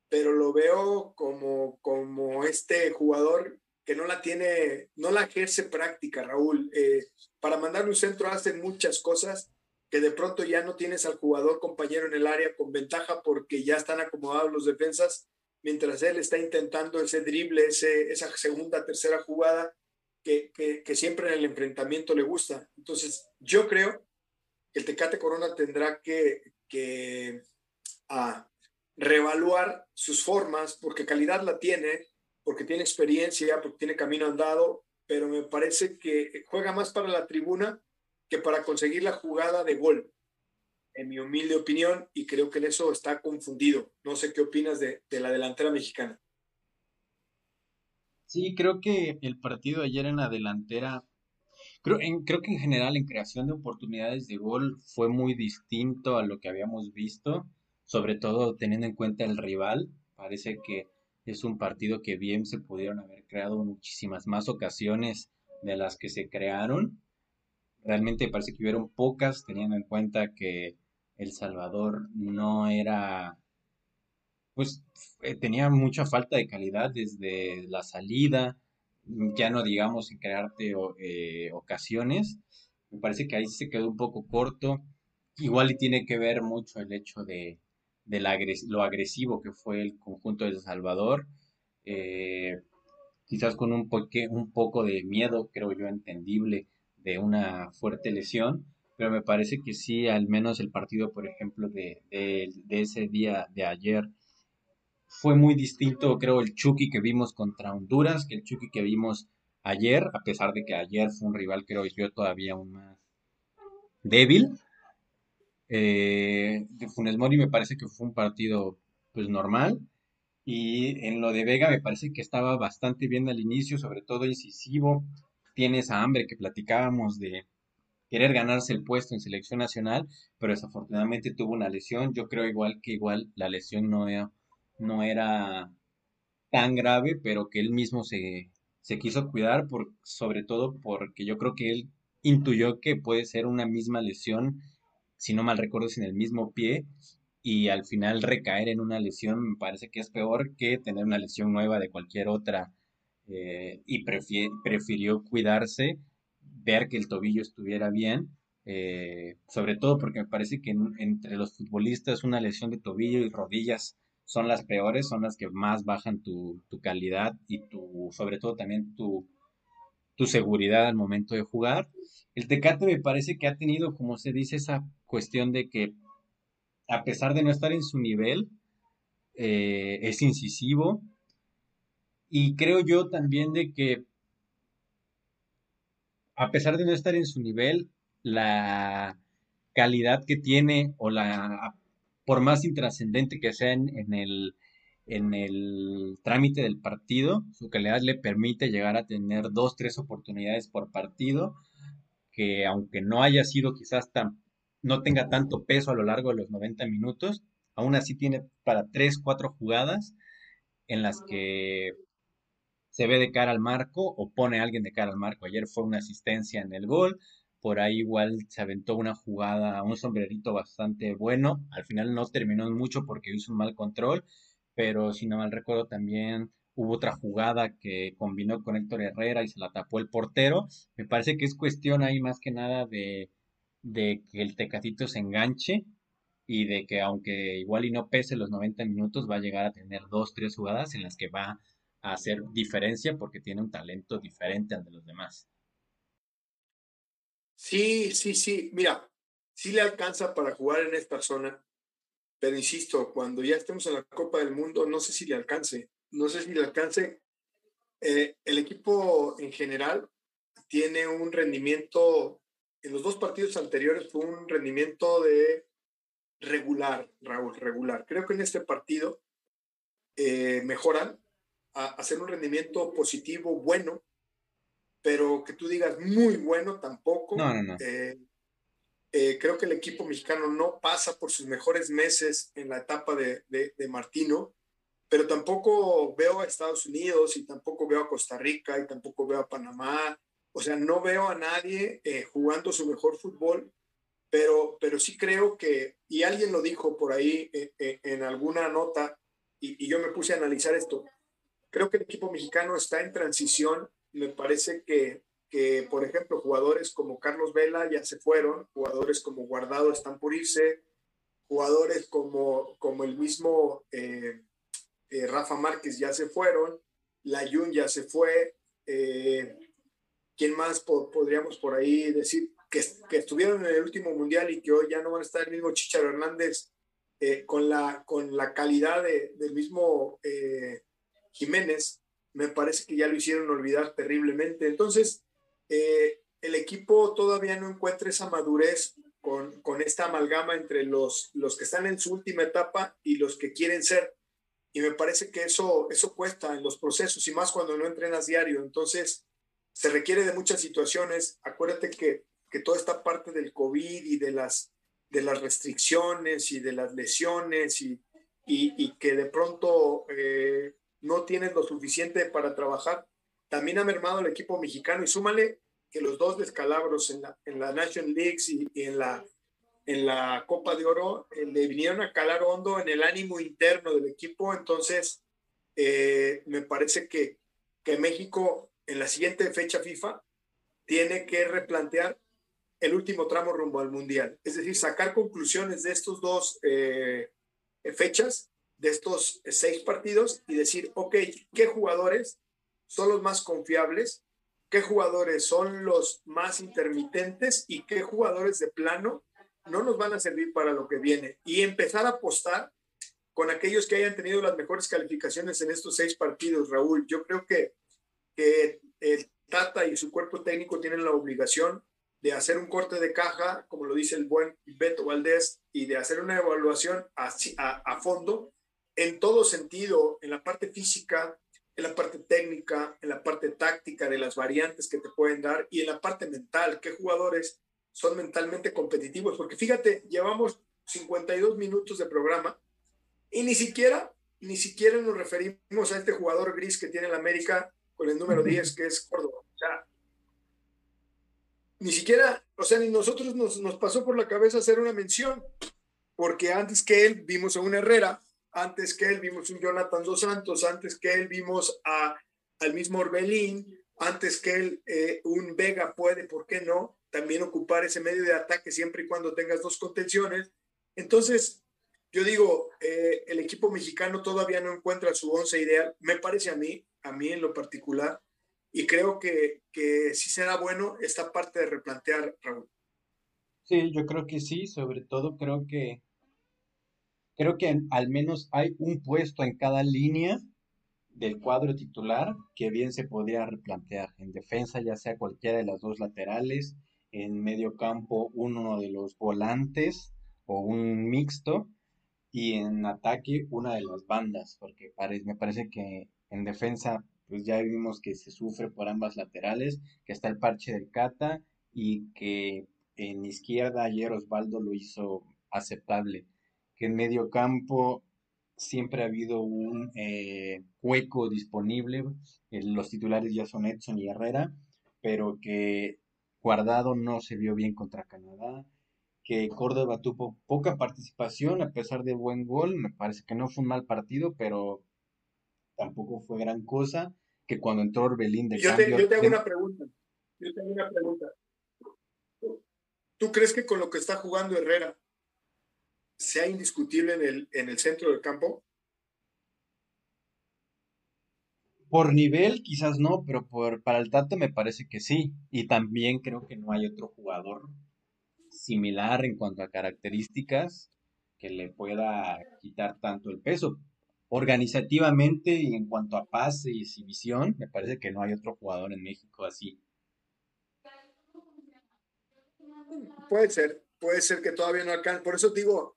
pero lo veo como, como este jugador que no la tiene, no la ejerce práctica, Raúl. Eh, para mandar un centro hacen muchas cosas que de pronto ya no tienes al jugador compañero en el área con ventaja porque ya están acomodados los defensas, mientras él está intentando ese drible, ese, esa segunda, tercera jugada que, que, siempre en el enfrentamiento le gusta. Entonces, yo creo que el Tecate Corona tendrá que, que a, reevaluar sus formas, porque calidad la tiene, porque tiene experiencia, porque tiene camino andado, pero me parece que juega más para la tribuna que para conseguir la jugada de gol, en mi humilde opinión, y creo que en eso está confundido. No sé qué opinas de, la delantera mexicana. Sí, creo que el partido ayer en la delantera, creo, creo que en general en creación de oportunidades de gol fue muy distinto a lo que habíamos visto, sobre todo teniendo en cuenta el rival. Parece que es un partido que bien se pudieron haber creado muchísimas más ocasiones de las que se crearon. Realmente parece que hubieron pocas, teniendo en cuenta que El Salvador no era, pues eh, tenía mucha falta de calidad desde la salida, ya no digamos en crearte eh, ocasiones, me parece que ahí se quedó un poco corto, igual y tiene que ver mucho el hecho de, lo agresivo que fue el conjunto de Salvador, eh, quizás con un, un poco de miedo, creo yo, entendible de una fuerte lesión, pero me parece que sí, al menos el partido, por ejemplo, de, ese día de ayer, fue muy distinto, creo, el Chucky que vimos contra Honduras, que el Chucky que vimos ayer, a pesar de que ayer fue un rival, creo yo, todavía aún más débil. Eh, de Funes Mori me parece que fue un partido pues normal. Y en lo de Vega me parece que estaba bastante bien al inicio, sobre todo incisivo, tiene esa hambre que platicábamos de querer ganarse el puesto en selección nacional, pero desafortunadamente tuvo una lesión. Yo creo igual que igual la lesión no era, no era tan grave, pero que él mismo se, se quiso cuidar, por, sobre todo porque yo creo que él intuyó que puede ser una misma lesión, si no mal recuerdo, sin el mismo pie, y al final recaer en una lesión me parece que es peor que tener una lesión nueva de cualquier otra eh, y prefirió cuidarse, ver que el tobillo estuviera bien, eh, sobre todo porque me parece que entre los futbolistas una lesión de tobillo y rodillas son las peores, son las que más bajan tu, calidad y tu, sobre todo también tu, tu seguridad al momento de jugar. El Tecate me parece que ha tenido, como se dice, esa cuestión de que a pesar de no estar en su nivel, eh, es incisivo, y creo yo también de que, a pesar de no estar en su nivel, la calidad que tiene o la, por más intrascendente que sea en, el, en el trámite del partido, su calidad le permite llegar a tener dos, tres oportunidades por partido, que aunque no haya sido quizás tan, no tenga tanto peso a lo largo de los 90 minutos, aún así tiene para tres, cuatro jugadas en las que se ve de cara al marco o pone a alguien de cara al marco. Ayer fue una asistencia en el gol, por ahí igual se aventó una jugada, un sombrerito bastante bueno. Al final no terminó mucho porque hizo un mal control, pero si no mal recuerdo también hubo otra jugada que combinó con Héctor Herrera y se la tapó el portero. Me parece que es cuestión ahí más que nada de, que el Tecatito se enganche y de que aunque igual y no pese los 90 minutos, va a llegar a tener dos, tres jugadas en las que va hacer diferencia porque tiene un talento diferente al de los demás. Sí, sí, sí. Mira, sí le alcanza para jugar en esta zona, pero insisto, cuando ya estemos en la Copa del Mundo, no sé si le alcance. No sé si le alcance. Eh, el equipo en general tiene un rendimiento, en los dos partidos anteriores fue un rendimiento de regular, Raúl, regular. Creo que en este partido eh, mejoran, hacer un rendimiento positivo, bueno, pero que tú digas muy bueno tampoco. No, no, no. Eh, eh, creo que el equipo mexicano no pasa por sus mejores meses en la etapa de, de, Martino, pero tampoco veo a Estados Unidos y tampoco veo a Costa Rica y tampoco veo a Panamá. O sea, no veo a nadie eh, jugando su mejor fútbol, pero, pero sí creo que, y alguien lo dijo por ahí en alguna nota, y, y yo me puse a analizar esto, creo que el equipo mexicano está en transición. Me parece que, que, por ejemplo, jugadores como Carlos Vela ya se fueron, jugadores como Guardado están por irse, jugadores como, como el mismo eh, eh, Rafa Márquez ya se fueron, Layun ya se fue. Eh, ¿Quién más podríamos por ahí decir que, que, estuvieron en el último mundial y que hoy ya no van a estar el mismo Chicharo Hernández con, la, con la calidad de, del mismo Jiménez, me parece que ya lo hicieron olvidar terriblemente. Entonces, eh, el equipo todavía no encuentra esa madurez con, con, esta amalgama entre los, los que están en su última etapa y los que quieren ser. Y me parece que eso, eso cuesta en los procesos y más cuando no entrenas diario. Entonces, se requiere de muchas situaciones. Acuérdate que, que toda esta parte del COVID y de las, de las restricciones y de las lesiones y, y, que de pronto eh, no tienes lo suficiente para trabajar. También ha mermado el equipo mexicano y súmale que los dos descalabros en la, en la National Leagues y, en, la, en la Copa de Oro eh, le vinieron a calar hondo en el ánimo interno del equipo. Entonces, eh, me parece que, que México en la siguiente fecha FIFA tiene que replantear el último tramo rumbo al Mundial. Es decir, sacar conclusiones de estos dos eh, fechas de estos seis partidos y decir, ok, ¿qué jugadores son los más confiables? ¿Qué jugadores son los más intermitentes? ¿Y qué jugadores de plano no nos van a servir para lo que viene? Y empezar a apostar con aquellos que hayan tenido las mejores calificaciones en estos seis partidos, Raúl. Yo creo que, que el Tata y su cuerpo técnico tienen la obligación de hacer un corte de caja, como lo dice el buen Beto Valdés, y de hacer una evaluación a, a fondo en todo sentido, en la parte física, en la parte técnica, en la parte táctica de las variantes que te pueden dar y en la parte mental, qué jugadores son mentalmente competitivos, porque fíjate, llevamos 52 minutos de programa y ni siquiera, ni siquiera nos referimos a este jugador gris que tiene el América con el número 10, que es Córdoba. O sea, ni siquiera, o sea, ni nosotros nos, nos pasó por la cabeza hacer una mención, porque antes que él vimos a un Herrera antes que él vimos un Jonathan Dos Santos, antes que él vimos al mismo Orbelín, antes que él eh, un Vega puede, ¿por qué no? También ocupar ese medio de ataque siempre y cuando tengas dos contenciones. Entonces, yo digo, eh, el equipo mexicano todavía no encuentra su once ideal, me parece a mí, a mí en lo particular, y creo que, que sí será bueno esta parte de replantear, Raúl. Sí, yo creo que sí, sobre todo creo que Creo que al menos hay un puesto en cada línea del cuadro titular que bien se podría replantear. En defensa, ya sea cualquiera de las dos laterales, en medio campo, uno de los volantes o un mixto, y en ataque, una de las bandas, porque me parece que en defensa, pues ya vimos que se sufre por ambas laterales, que está el parche del Cata y que en izquierda ayer Osvaldo lo hizo aceptable que en medio campo siempre ha habido un eh, hueco disponible. los titulares ya son Edson y Herrera, pero que Guardado no se vio bien contra Canadá, que Córdoba tuvo poca participación a pesar de buen gol. Me parece que no fue un mal partido, pero tampoco fue gran cosa. Que cuando entró Orbelín de yo cambio, yo te hago una pregunta. Yo te hago una pregunta. ¿Tú crees que con lo que está jugando Herrera sea indiscutible en el, en el centro del campo? Por nivel quizás no, pero por, para el Tato me parece que sí. Y también creo que no hay otro jugador similar en cuanto a características que le pueda quitar tanto el peso. Organizativamente y en cuanto a pase y exhibición, me parece que no hay otro jugador en México así. Puede ser, puede ser que todavía no alcance. Por eso digo,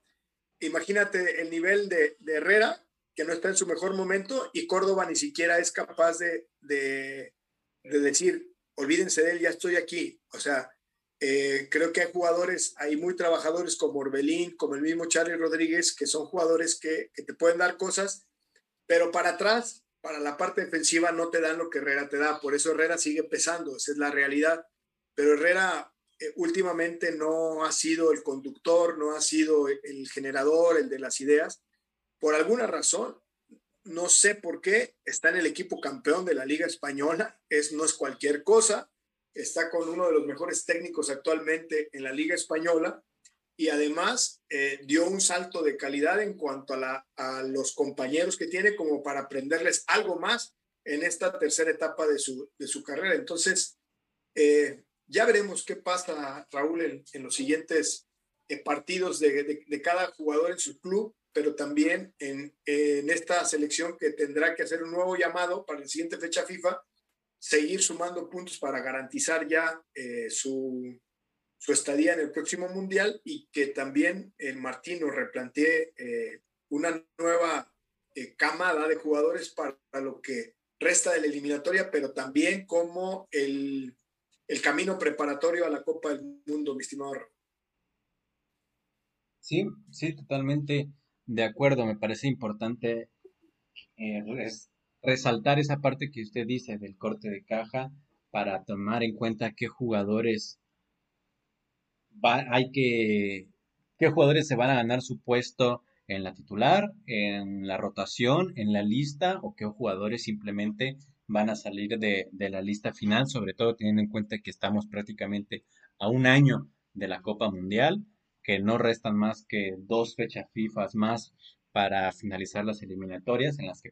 imagínate el nivel de, Herrera que no está en su mejor momento y Córdoba ni siquiera es capaz de, de, decir, olvídense de él, ya estoy aquí. O sea, eh, creo que hay jugadores hay muy trabajadores como Orbelín, como el mismo Charlie Rodríguez, que son jugadores que, que te pueden dar cosas, pero para atrás, para la parte defensiva, no te dan lo que Herrera te da. Por eso Herrera sigue pesando, esa es la realidad. Pero Herrera eh, últimamente no ha sido el conductor, no ha sido el generador, el de las ideas. Por alguna razón, no sé por qué, está en el equipo campeón de la Liga Española, es, no es cualquier cosa, está con uno de los mejores técnicos actualmente en la Liga Española y además eh, dio un salto de calidad en cuanto a los compañeros que tiene como para aprenderles algo más en esta tercera etapa de su, de su carrera. Entonces, eh, ya veremos qué pasa, Raúl, en, los siguientes eh, partidos de, cada jugador en su club, pero también en, esta selección que tendrá que hacer un nuevo llamado para la siguiente fecha FIFA, seguir sumando puntos para garantizar ya eh, su, estadía en el próximo Mundial y que también el Martino replantee eh, una nueva camada de jugadores para lo que resta de la eliminatoria, pero también como el el camino preparatorio a la Copa del Mundo, mi estimado. Sí, sí, totalmente de acuerdo. Me parece importante eh, resaltar esa parte que usted dice del corte de caja para tomar en cuenta qué jugadores hay que qué jugadores se van a ganar su puesto en la titular, en la rotación, en la lista o qué jugadores simplemente van a salir de, la lista final, sobre todo teniendo en cuenta que estamos prácticamente a un año de la Copa Mundial, que no restan más que dos fechas FIFA más para finalizar las eliminatorias, en las que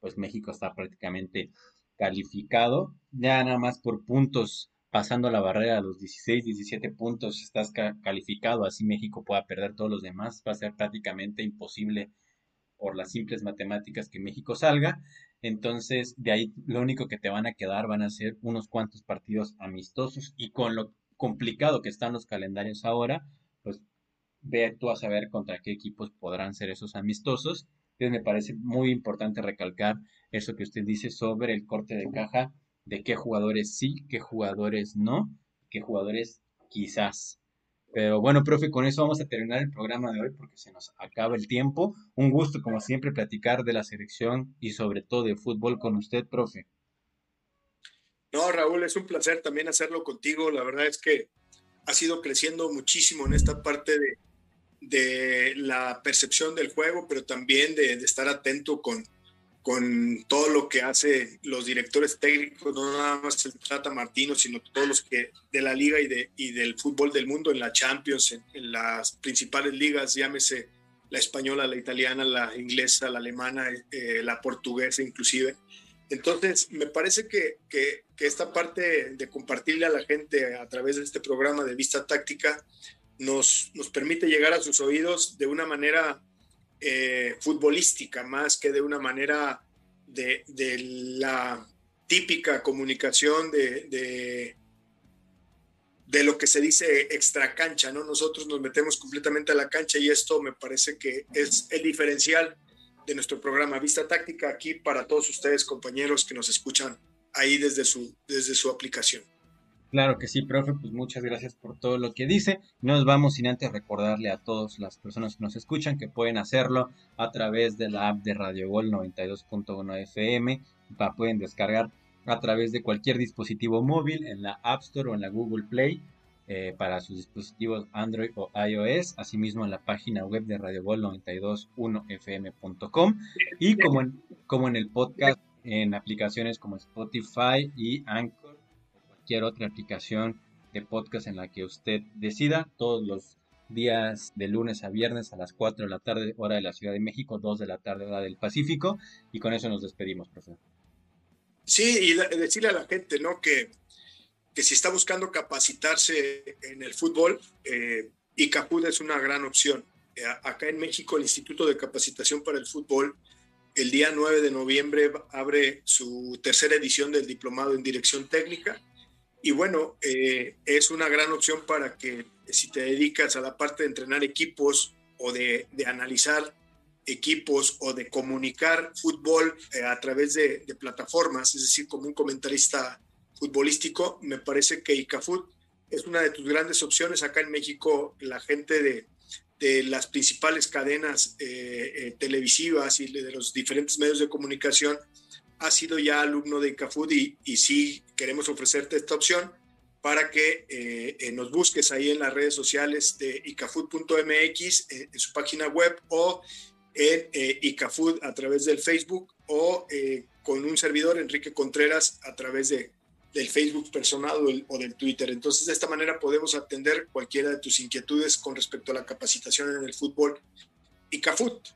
pues México está prácticamente calificado, ya nada más por puntos, pasando la barrera de los 16, 17 puntos, estás calificado, así México pueda perder todos los demás, va a ser prácticamente imposible por las simples matemáticas que México salga. Entonces, de ahí lo único que te van a quedar van a ser unos cuantos partidos amistosos y con lo complicado que están los calendarios ahora, pues ve tú a saber contra qué equipos podrán ser esos amistosos. Entonces me parece muy importante recalcar eso que usted dice sobre el corte de caja, de qué jugadores sí, qué jugadores no, qué jugadores quizás. Pero bueno, profe, con eso vamos a terminar el programa de hoy porque se nos acaba el tiempo. Un gusto, como siempre, platicar de la selección y sobre todo de fútbol con usted, profe. No, Raúl, es un placer también hacerlo contigo. La verdad es que ha sido creciendo muchísimo en esta parte de, de la percepción del juego, pero también de, de estar atento con, con todo lo que hace los directores técnicos, no nada más el Trata Martino, sino todos los que de la liga y, de, y del fútbol del mundo, en la Champions, en, las principales ligas, llámese la española, la italiana, la inglesa, la alemana, eh, la portuguesa inclusive. Entonces, me parece que, que, que, esta parte de compartirle a la gente a través de este programa de vista táctica nos, nos permite llegar a sus oídos de una manera eh, futbolística más que de una manera de, la típica comunicación de, de, lo que se dice extra cancha, ¿no? Nosotros nos metemos completamente a la cancha y esto me parece que es el diferencial de nuestro programa Vista Táctica aquí para todos ustedes, compañeros que nos escuchan ahí desde su, desde su aplicación. Claro que sí, profe, pues muchas gracias por todo lo que dice. Nos vamos sin antes recordarle a todas las personas que nos escuchan que pueden hacerlo a través de la app de Radio Gol 92.1 FM. La pueden descargar a través de cualquier dispositivo móvil en la App Store o en la Google Play eh, para sus dispositivos Android o iOS. Asimismo en la página web de Radio Gol 92.1fm.com y como en, como en el podcast en aplicaciones como Spotify y Anchor cualquier otra aplicación de podcast en la que usted decida, todos los días de lunes a viernes a las 4 de la tarde, hora de la Ciudad de México, 2 de la tarde, hora del Pacífico, y con eso nos despedimos, profesor. Sí, y decirle a la gente, ¿no? Que, que si está buscando capacitarse en el fútbol, eh, ICAPUD es una gran opción. Eh, acá en México, el Instituto de Capacitación para el Fútbol, el día 9 de noviembre abre su tercera edición del Diplomado en Dirección Técnica y bueno, eh, es una gran opción para que si te dedicas a la parte de entrenar equipos o de, analizar equipos o de comunicar fútbol eh, a través de, plataformas, es decir, como un comentarista futbolístico, me parece que ICAFUT es una de tus grandes opciones. Acá en México, la gente de, de las principales cadenas eh, televisivas y de los diferentes medios de comunicación ha sido ya alumno de ICAFUT y, y sí queremos ofrecerte esta opción para que nos busques ahí en las redes sociales de icafood.mx, en su página web o en eh, ICAFood a través del Facebook o eh, con un servidor, Enrique Contreras, a través de, del Facebook personal o, del Twitter. Entonces, de esta manera podemos atender cualquiera de tus inquietudes con respecto a la capacitación en el fútbol. ICAFUT,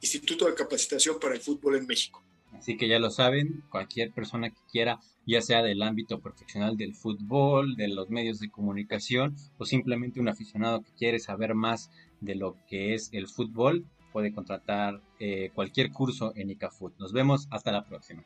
Instituto de Capacitación para el Fútbol en México. Así que ya lo saben, cualquier persona que quiera, ya sea del ámbito profesional del fútbol, de los medios de comunicación o simplemente un aficionado que quiere saber más de lo que es el fútbol, puede contratar eh, cualquier curso en ICAFUT. Nos vemos hasta la próxima.